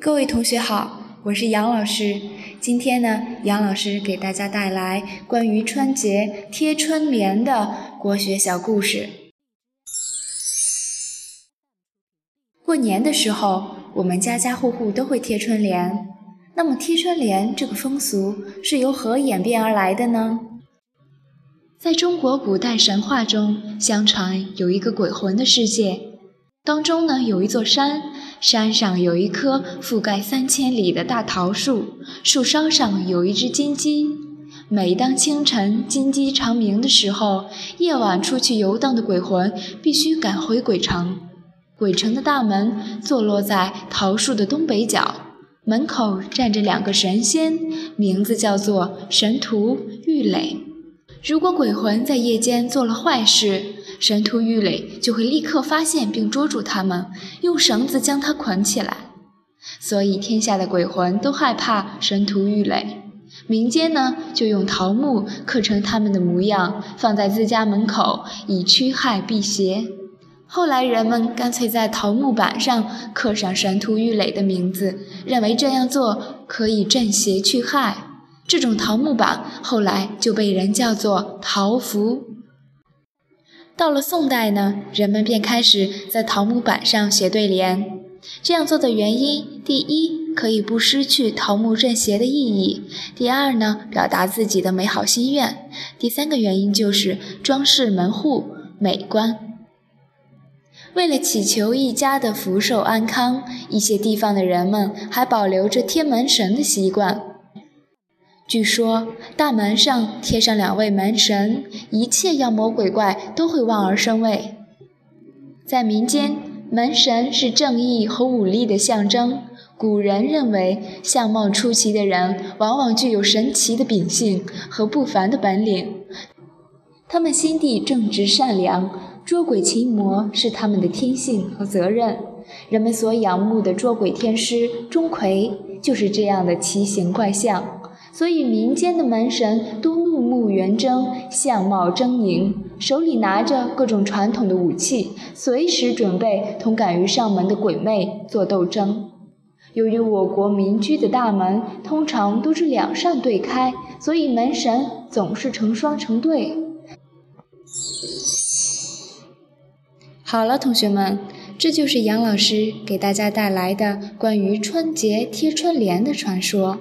各位同学好，我是杨老师。今天呢，杨老师给大家带来关于春节贴春联的国学小故事。过年的时候，我们家家户户都会贴春联。那么，贴春联这个风俗是由何演变而来的呢？在中国古代神话中，相传有一个鬼魂的世界。当中呢，有一座山，山上有一棵覆盖三千里的大桃树，树梢上有一只金鸡。每当清晨金鸡长鸣的时候，夜晚出去游荡的鬼魂必须赶回鬼城。鬼城的大门坐落在桃树的东北角，门口站着两个神仙，名字叫做神荼、郁垒。如果鬼魂在夜间做了坏事，神荼郁垒就会立刻发现并捉住他们，用绳子将他捆起来。所以天下的鬼魂都害怕神荼郁垒。民间呢，就用桃木刻成他们的模样，放在自家门口，以驱害辟邪。后来人们干脆在桃木板上刻上神荼郁垒的名字，认为这样做可以镇邪去害。这种桃木板后来就被人叫做桃符。到了宋代呢，人们便开始在桃木板上写对联。这样做的原因，第一，可以不失去桃木镇邪的意义；第二呢，表达自己的美好心愿；第三个原因就是装饰门户美观。为了祈求一家的福寿安康，一些地方的人们还保留着贴门神的习惯。据说大门上贴上两位门神，一切妖魔鬼怪都会望而生畏。在民间，门神是正义和武力的象征。古人认为，相貌出奇的人往往具有神奇的秉性和不凡的本领。他们心地正直善良，捉鬼擒魔是他们的天性和责任。人们所仰慕的捉鬼天师钟馗就是这样的奇形怪相。所以，民间的门神都怒目圆睁，相貌狰狞，手里拿着各种传统的武器，随时准备同敢于上门的鬼魅做斗争。由于我国民居的大门通常都是两扇对开，所以门神总是成双成对。好了，同学们，这就是杨老师给大家带来的关于春节贴春联的传说。